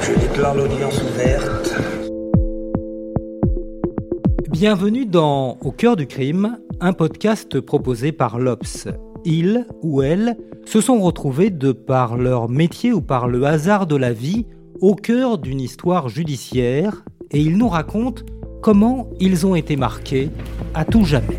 Je déclare l'audience ouverte. Bienvenue dans Au cœur du crime, un podcast proposé par l'Obs. Ils ou elles se sont retrouvés de par leur métier ou par le hasard de la vie au cœur d'une histoire judiciaire et ils nous racontent comment ils ont été marqués à tout jamais.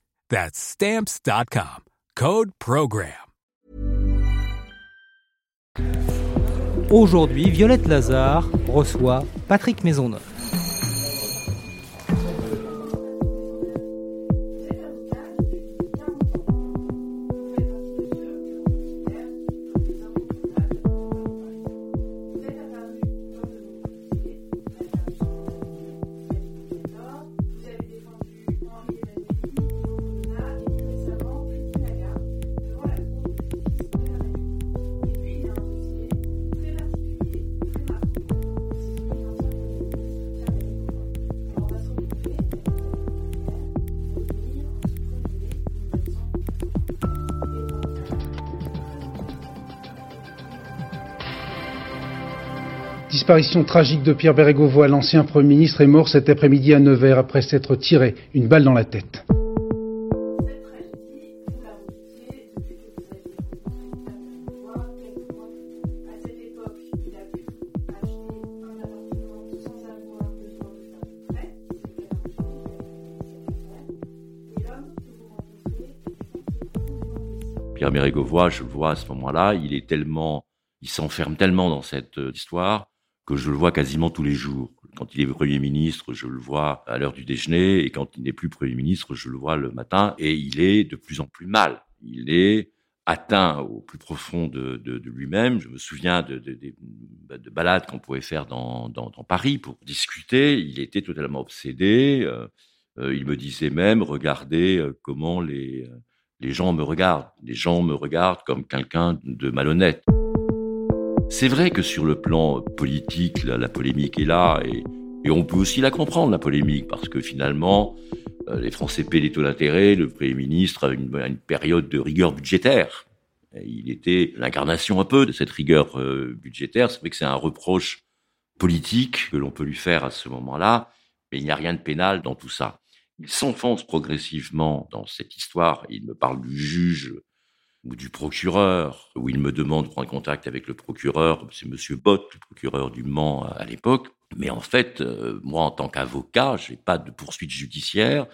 That's stamps.com. Code program. Aujourd'hui, Violette Lazare reçoit Patrick Maisonneuve. Disparition tragique de Pierre Bérégovoy, l'ancien Premier ministre, est mort cet après-midi à Nevers après s'être tiré une balle dans la tête. Pierre Bérégovoy, je le vois à ce moment-là, il est tellement, il s'enferme tellement dans cette euh, histoire que je le vois quasiment tous les jours. Quand il est Premier ministre, je le vois à l'heure du déjeuner, et quand il n'est plus Premier ministre, je le vois le matin, et il est de plus en plus mal. Il est atteint au plus profond de, de, lui-même. Je me souviens de, de balades qu'on pouvait faire dans, dans, dans, Paris pour discuter. Il était totalement obsédé. Euh, euh, il me disait même, regardez euh, comment les, les gens me regardent. Les gens me regardent comme quelqu'un de malhonnête. C'est vrai que sur le plan politique, la, polémique est là et, on peut aussi la comprendre, la polémique, parce que finalement, euh, les Français paient les taux d'intérêt, le Premier ministre a une, une, période de rigueur budgétaire. il était l'incarnation un peu de cette rigueur euh, budgétaire. C'est vrai que c'est un reproche politique que l'on peut lui faire à ce moment-là, mais il n'y a rien de pénal dans tout ça. Il s'enfonce progressivement dans cette histoire. Il me parle du juge ou du procureur, où il me demande de prendre contact avec le procureur, c'est Monsieur Bott, le procureur du Mans à l'époque. Mais en fait, euh, moi, en tant qu'avocat, j'ai pas de poursuite judiciaire.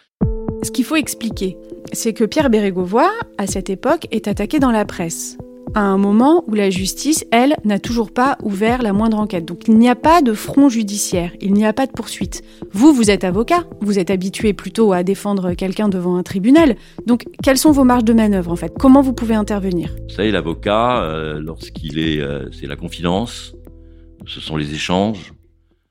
Ce qu'il faut expliquer, c'est que Pierre Bérégovoy, à cette époque, est attaqué dans la presse à un moment où la justice, elle, n'a toujours pas ouvert la moindre enquête. Donc il n'y a pas de front judiciaire, il n'y a pas de poursuite. Vous, vous êtes avocat, vous êtes habitué plutôt à défendre quelqu'un devant un tribunal. Donc quelles sont vos marges de manœuvre en fait? Comment vous pouvez intervenir? Vous savez, l'avocat, euh, lorsqu'il est, euh, c'est la confidence, ce sont les échanges,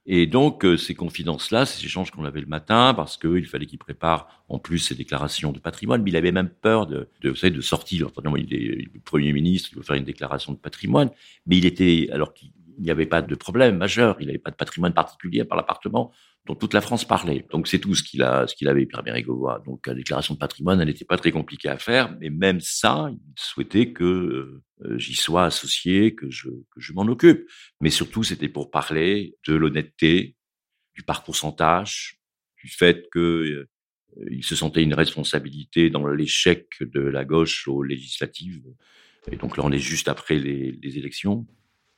et donc, euh, ces confidences-là, ces échanges qu'on avait le matin, parce qu'il fallait qu'il prépare en plus ses déclarations de patrimoine, mais il avait même peur de, de, vous savez, de sortir. il est Premier ministre, il veut faire une déclaration de patrimoine, mais il était, alors qu'il n'y avait pas de problème majeur, il n'avait pas de patrimoine particulier par l'appartement, dont toute la France parlait. Donc c'est tout ce qu'il a, ce qu'il avait, Pierre Bérégovoy. Donc la déclaration de patrimoine, elle n'était pas très compliquée à faire, mais même ça, il souhaitait que euh, j'y sois associé, que je, m'en occupe. Mais surtout, c'était pour parler de l'honnêteté, du parcours sans tâche, du fait que euh, se sentait une responsabilité dans l'échec de la gauche aux législatives. Et donc là, on est juste après les, les élections.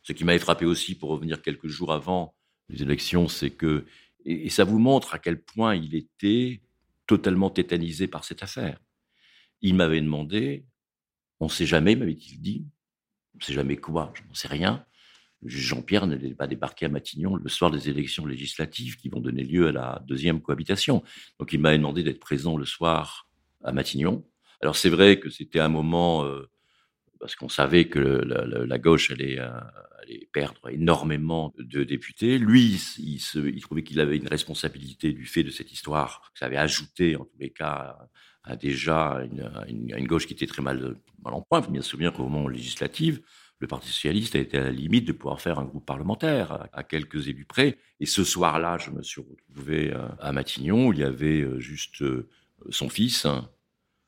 Ce qui m'avait frappé aussi, pour revenir quelques jours avant, les élections, c'est que et, ça vous montre à quel point il était totalement tétanisé par cette affaire. Il m'avait demandé, on ne sait jamais, m'avait-il dit, on ne sait jamais quoi, je n'en sais rien. Jean-Pierre n'allait pas débarquer à Matignon le soir des élections législatives qui vont donner lieu à la deuxième cohabitation. Donc il m'avait demandé d'être présent le soir à Matignon. Alors c'est vrai que c'était un moment, euh, parce qu'on savait que la, gauche allait, euh, allait, perdre énormément de députés. Lui, il, trouvait qu'il avait une responsabilité du fait de cette histoire. Ça avait ajouté, en tous les cas, à, déjà une, une, gauche qui était très mal, en point. Il faut bien se souvenir qu'au moment législatif, le Parti socialiste a été à la limite de pouvoir faire un groupe parlementaire à, quelques élus près. Et ce soir-là, je me suis retrouvé euh, à Matignon, où il y avait euh, juste son fils,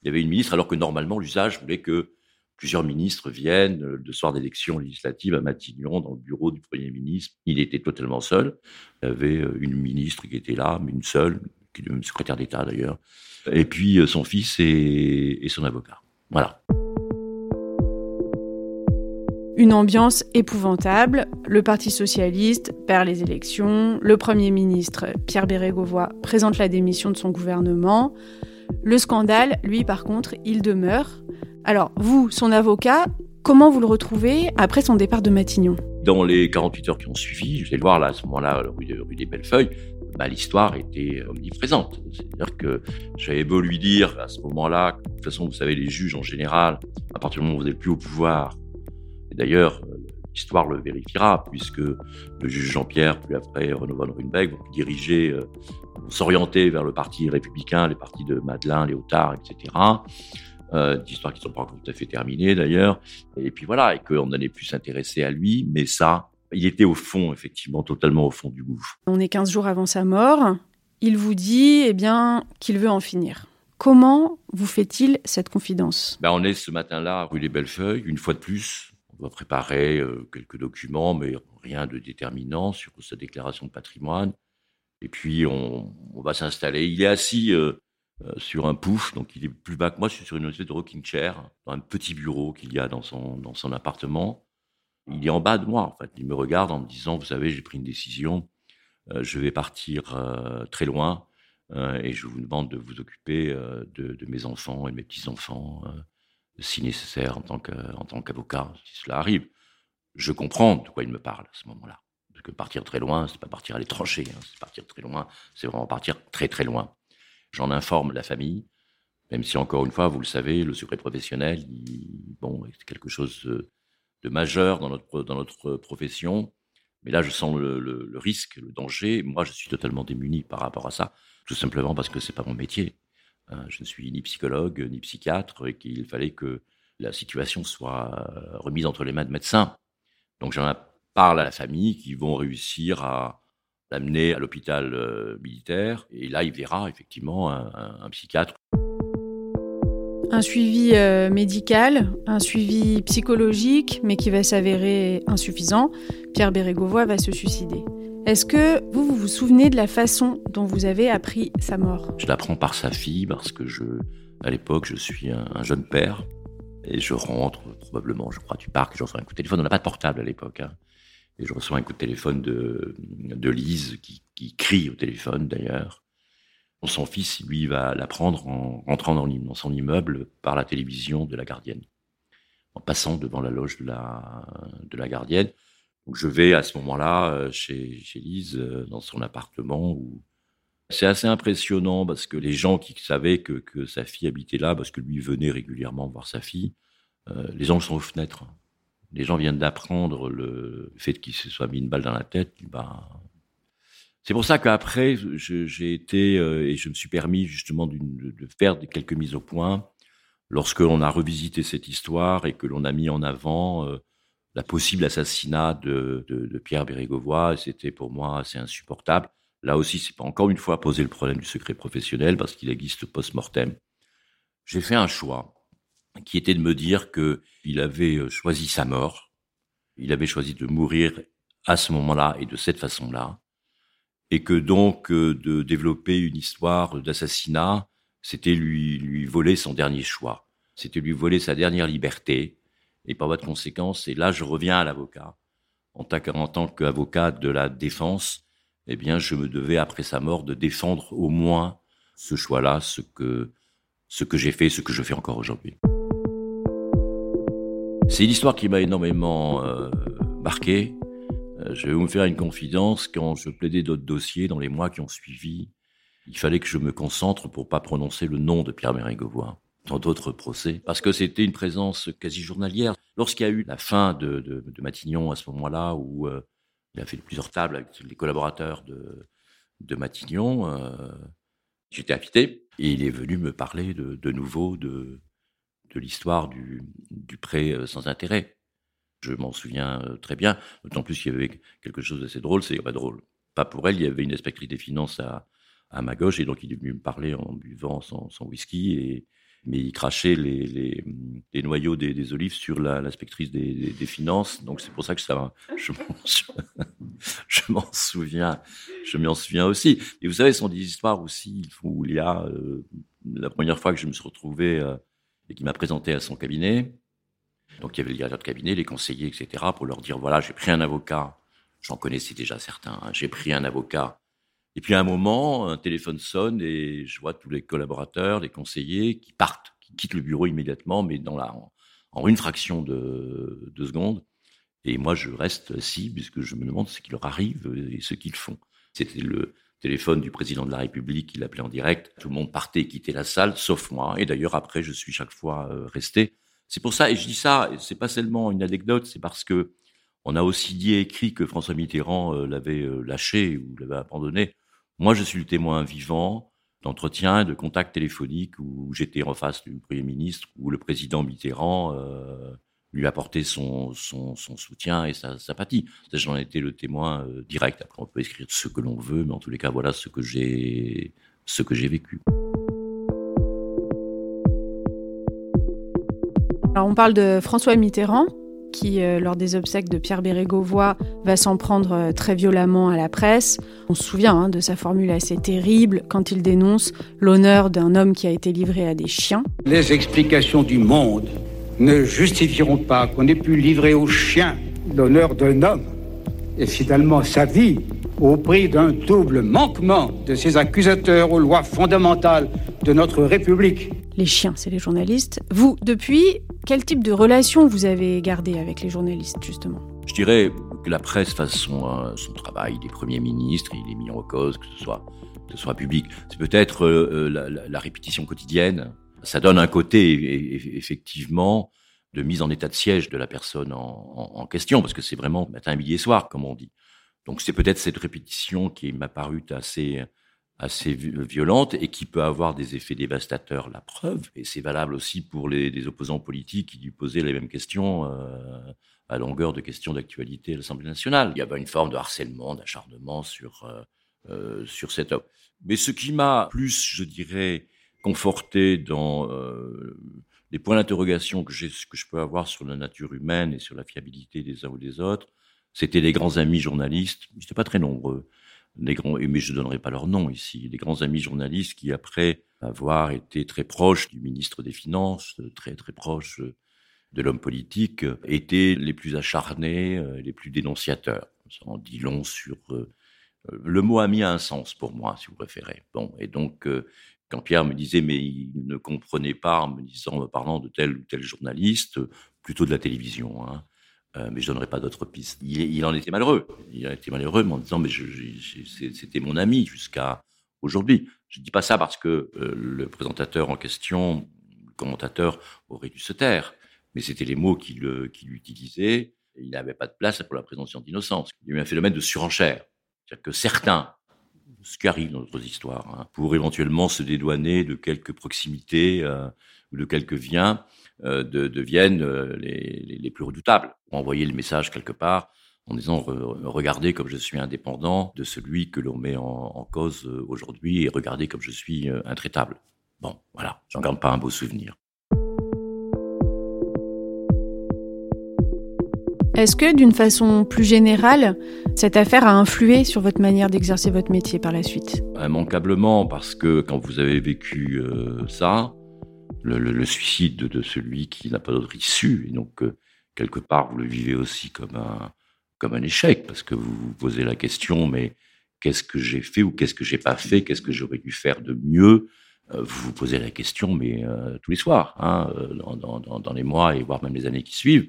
il y avait une ministre, alors que normalement l'usage voulait que plusieurs ministres viennent le soir d'élection législative à Matignon, dans le bureau du Premier ministre. Il était totalement seul. Il y avait une ministre qui était là, mais une seule, qui est secrétaire d'État d'ailleurs. Et puis son fils et son avocat. Voilà. Une ambiance épouvantable. Le Parti socialiste perd les élections. Le Premier ministre, Pierre Bérégovoy, présente la démission de son gouvernement. Le scandale, lui, par contre, il demeure. Alors, vous, son avocat, comment vous le retrouvez après son départ de Matignon? Dans les 48 heures qui ont suivi, je vais le voir là, à ce moment-là, rue, des Bellefeuilles, bah, l'histoire était omniprésente. C'est-à-dire que j'avais beau lui dire à ce moment-là, de toute façon, vous savez, les juges en général, à partir du moment où vous n'êtes plus au pouvoir, et d'ailleurs, l'histoire le vérifiera, puisque le juge Jean-Pierre, puis après Renaud Van Runbeck, vont diriger, euh, s'orienter vers le parti républicain, les partis de Madeleine, Léotard, etc. Euh, d'histoires qui ne sont pas encore tout à fait terminées d'ailleurs. Et puis voilà, et qu'on n'allait plus s'intéresser à lui, mais ça, il était au fond, effectivement, totalement au fond du gouffre. On est 15 jours avant sa mort. Il vous dit, eh bien, qu'il veut en finir. Comment vous fait-il cette confidence? Ben, On est ce matin-là rue des Bellefeuilles, une fois de plus, on va préparer euh, quelques documents, mais rien de déterminant sur sa déclaration de patrimoine. Et puis, on, va s'installer. Il est assis euh, euh, sur un pouf, donc il est plus bas que moi. Je suis sur une espèce de rocking chair, dans un petit bureau qu'il y a dans son, dans son appartement. Il est en bas de moi, en fait. Il me regarde en me disant, vous savez, j'ai pris une décision. je vais partir très loin et je vous demande de vous occuper de, mes enfants et de mes petits-enfants si nécessaire en tant qu'avocat, si cela arrive. Je comprends de quoi il me parle à ce moment-là. Parce que partir très loin, c'est pas partir à l'étranger, hein, c'est partir très loin, c'est vraiment partir très très loin. J'en informe la famille, même si encore une fois, vous le savez, le secret professionnel, bon, c'est quelque chose de majeur dans notre, dans notre profession. Mais là, je sens le, le risque, le danger. Moi, je suis totalement démuni par rapport à ça, tout simplement parce que c'est pas mon métier. Hein, je ne suis ni psychologue ni psychiatre et qu'il fallait que la situation soit euh, remise entre les mains de médecins. Donc j'en parle à la famille qui vont réussir à l'amener à l'hôpital euh, militaire et là il verra effectivement un, psychiatre. Un suivi euh, médical, un suivi psychologique, mais qui va s'avérer insuffisant. Pierre Bérégovoy va se suicider. Est-ce que vous, vous vous souvenez de la façon dont vous avez appris sa mort? Je l'apprends par sa fille parce que je, à l'époque, je suis un, jeune père et je rentre probablement, je crois, du parc, je reçois un coup de téléphone. On n'a pas de portable à l'époque. Hein. Et je reçois un coup de téléphone de, Lise qui, crie au téléphone d'ailleurs. Son fils, lui, va l'apprendre en rentrant dans, dans, son immeuble par la télévision de la gardienne, en passant devant la loge de la, de la gardienne. Je vais à ce moment-là euh, chez, chez Lise euh, dans son appartement où c'est assez impressionnant parce que les gens qui savaient que, que, sa fille habitait là, parce que lui venait régulièrement voir sa fille, euh, les gens sont aux fenêtres. Les gens viennent d'apprendre le fait qu'il se soit mis une balle dans la tête. Ben, c'est pour ça qu'après, j'ai été et je me suis permis justement de, faire quelques mises au point lorsqu'on a revisité cette histoire et que l'on a mis en avant la possible assassinat de, de, Pierre Bérégovoy. C'était pour moi assez insupportable. Là aussi, c'est pas encore une fois poser le problème du secret professionnel parce qu'il existe post-mortem. J'ai fait un choix qui était de me dire que il avait euh, choisi sa mort. Il avait choisi de mourir à ce moment-là et de cette façon-là. Et que donc, euh, de développer une histoire d'assassinat, c'était lui, lui voler son dernier choix. C'était lui voler sa dernière liberté et par voie de conséquence, et là je reviens à l'avocat. En, tant qu'avocat de la défense, eh bien, je me devais, après sa mort, de défendre au moins ce choix-là, ce que, ce que j'ai fait, ce que je fais encore aujourd'hui. C'est une histoire qui m'a énormément euh, marqué. Euh, je vais vous faire une confidence. Quand je plaidais d'autres dossiers dans les mois qui ont suivi, il fallait que je me concentre pour pas prononcer le nom de Pierre Mérégovoy dans d'autres procès, parce que c'était une présence quasi journalière. Lorsqu'il y a eu la fin de, de, Matignon à ce moment-là, où euh, il a fait plusieurs tables avec les collaborateurs de, de Matignon, euh, j'étais invité, et il est venu me parler de nouveau de, de l'histoire du, du prêt euh, sans intérêt. Je m'en souviens euh, très bien, d'autant plus qu'il y avait quelque chose d'assez drôle, c'est pas drôle. Pas pour elle, il y avait une inspectrice des finances à, à ma gauche, et donc il est venu me parler en buvant son, son whisky, et, mais il crachait les, les, les noyaux des, des, olives sur l'inspectrice des, des, des, finances. Donc c'est pour ça que ça, je m'en souviens, je m'en souviens aussi. Et vous savez, ce sont des histoires aussi où il y a euh, la première fois que je me suis retrouvé euh, et qui m'a présenté à son cabinet. Donc il y avait le directeur de cabinet, les conseillers, etc. pour leur dire voilà, j'ai pris un avocat. J'en connaissais déjà certains. Hein, j'ai pris un avocat et puis à un moment, un téléphone sonne et je vois tous les collaborateurs, les conseillers qui partent, qui quittent le bureau immédiatement, mais dans la, en, une fraction de, de secondes. Et moi, je reste assis puisque je me demande ce qui leur arrive et ce qu'ils font. C'était le téléphone du président de la République, il appelait en direct. Tout le monde partait et quittait la salle, sauf moi. Et d'ailleurs, après, je suis chaque fois euh, resté. C'est pour ça, et je dis ça, c'est pas seulement une anecdote, c'est parce que on a aussi dit et écrit que François Mitterrand euh, l'avait euh, lâché ou l'avait abandonné. Moi, je suis le témoin vivant d'entretiens, de contacts téléphoniques où j'étais en face du Premier ministre, où le président Mitterrand euh, lui apportait son, son, son, soutien et sa sympathie. J'en étais le témoin euh, direct. Après, on peut écrire ce que l'on veut, mais en tous les cas, voilà ce que j'ai, ce que j'ai vécu. Alors, on parle de François Mitterrand qui, euh, lors des obsèques de Pierre Bérégovoy, va s'en prendre euh, très violemment à la presse. On se souvient hein, de sa formule assez terrible quand il dénonce l'honneur d'un homme qui a été livré à des chiens. Les explications du monde ne justifieront pas qu'on ait pu livrer aux chiens l'honneur d'un homme et finalement sa vie au prix d'un double manquement de ses accusateurs aux lois fondamentales de notre République. Les chiens, c'est les journalistes. Vous, depuis, quel type de relation vous avez gardé avec les journalistes, justement? Je dirais que la presse fasse son, euh, son travail. Il est Premier ministre, il est mis en cause, que ce soit, que ce soit public. C'est peut-être euh, la, la, la, répétition quotidienne. Ça donne un côté, effectivement, de mise en état de siège de la personne en, question, parce que c'est vraiment matin, midi et soir, comme on dit. Donc c'est peut-être cette répétition qui m'a paru assez assez violente et qui peut avoir des effets dévastateurs, la preuve. Et c'est valable aussi pour les, les, opposants politiques qui lui posaient les mêmes questions euh, à longueur de questions d'actualité à l'Assemblée nationale. Il y avait une forme de harcèlement, d'acharnement sur, euh, euh, sur cet homme. Mais ce qui m'a plus, je dirais, conforté dans euh, les points d'interrogation que, je peux avoir sur la nature humaine et sur la fiabilité des uns ou des autres, c'était les grands amis journalistes, ils n'étaient pas très nombreux, mais je ne donnerai pas leur nom ici, les grands amis journalistes qui, après avoir été très proches du ministre des Finances, très très proches de l'homme politique, étaient les plus acharnés, euh, les plus dénonciateurs. Ça en dit long sur... Euh, le mot ami a un sens pour moi, si vous préférez. Bon, et donc, quand Pierre me disait, mais il ne comprenait pas, en me disant, me parlant de tel ou tel journaliste, plutôt de la télévision, hein, euh, mais je donnerai pas d'autres pistes. Il, en était malheureux. Il en était malheureux, mais en disant, mais c'était mon ami jusqu'à aujourd'hui. Je dis pas ça parce que euh, le présentateur en question, le commentateur, aurait dû se taire, mais c'était les mots qu'il qu utilisait. il n'avait pas de place pour la présomption d'innocence. Il y a eu un phénomène de surenchère. C'est-à-dire que certains, ce qui arrive dans notre histoire, hein, pour éventuellement se dédouaner de quelques proximités euh, ou de quelques viens, euh, de, deviennent euh, les, les, plus redoutables. Envoyer le message quelque part en disant regardez comme je suis indépendant de celui que l'on met en, en cause aujourd'hui et regardez comme je suis intraitable. Bon, voilà, j'en garde pas un beau souvenir. Est-ce que, d'une façon plus générale, cette affaire a influé sur votre manière d'exercer votre métier par la suite? Immanquablement, parce que quand vous avez vécu euh, ça, le, suicide de, celui qui n'a pas d'autre issue. Et donc, euh, quelque part, vous le vivez aussi comme un, comme un échec, parce que vous vous posez la question, mais qu'est-ce que j'ai fait ou qu'est-ce que j'ai pas fait, qu'est-ce que j'aurais dû faire de mieux? Euh, vous vous posez la question, mais tous les soirs, hein, dans, les mois et voire même les années qui suivent.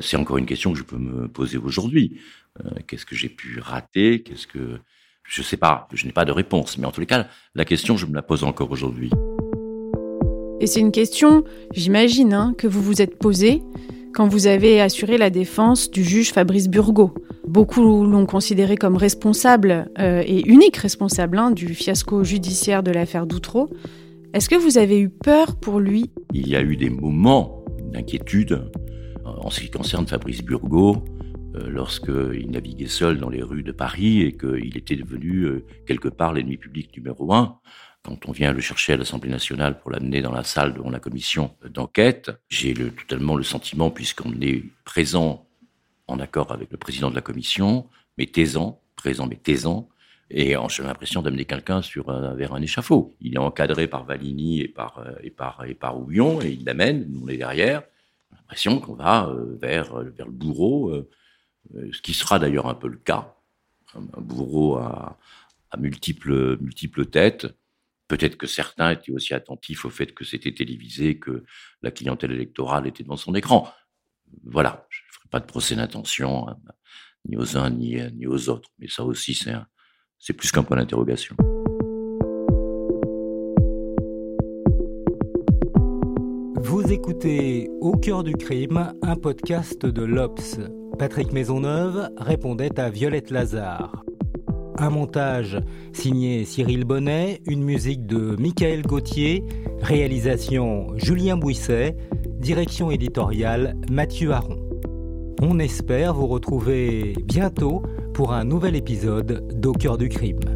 C'est encore une question que je peux me poser aujourd'hui. qu'est-ce que j'ai pu rater? Qu'est-ce que je sais pas Je n'ai pas de réponse, mais en tous les cas, la question, je me la pose encore aujourd'hui. Et c'est une question, j'imagine, hein, que vous vous êtes posée quand vous avez assuré la défense du juge Fabrice Burgot. Beaucoup l'ont considéré comme responsable euh, et unique responsable hein, du fiasco judiciaire de l'affaire Doutreau. Est-ce que vous avez eu peur pour lui? Il y a eu des moments d'inquiétude euh, en ce qui concerne Fabrice Burgot, euh, lorsqu'il naviguait seul dans les rues de Paris et qu'il était devenu quelque part l'ennemi public numéro un quand on vient le chercher à l'Assemblée nationale pour l'amener dans la salle devant la commission d'enquête, j'ai le, totalement le sentiment, puisqu'on est présent en accord avec le président de la commission, mais taisant, présent mais taisant, et j'ai l'impression d'amener quelqu'un vers un échafaud. Il est encadré par Valigny et par et et Houillon et il l'amène. Nous on est derrière. L'impression qu'on va euh, vers vers le bourreau, euh, euh, ce qui sera d'ailleurs un peu le cas. Un bourreau à, à multiples multiples têtes Peut-être que certains étaient aussi attentifs au fait que c'était télévisé, que la clientèle électorale était devant son écran. Voilà, je ne ferai pas de procès d'intention, hein, ni aux uns ni, ni, aux autres. Mais ça aussi, c'est plus qu'un point d'interrogation. Écoutez Au cœur du crime, un podcast de l'Obs. Patrick Maisonneuve répondait à Violette Lazare. Un montage signé Cyril Bonnet, une musique de Michael Gauthier, réalisation Julien Bouisset, direction éditoriale Mathieu Aron. On espère vous retrouver bientôt pour un nouvel épisode d'Au cœur du crime.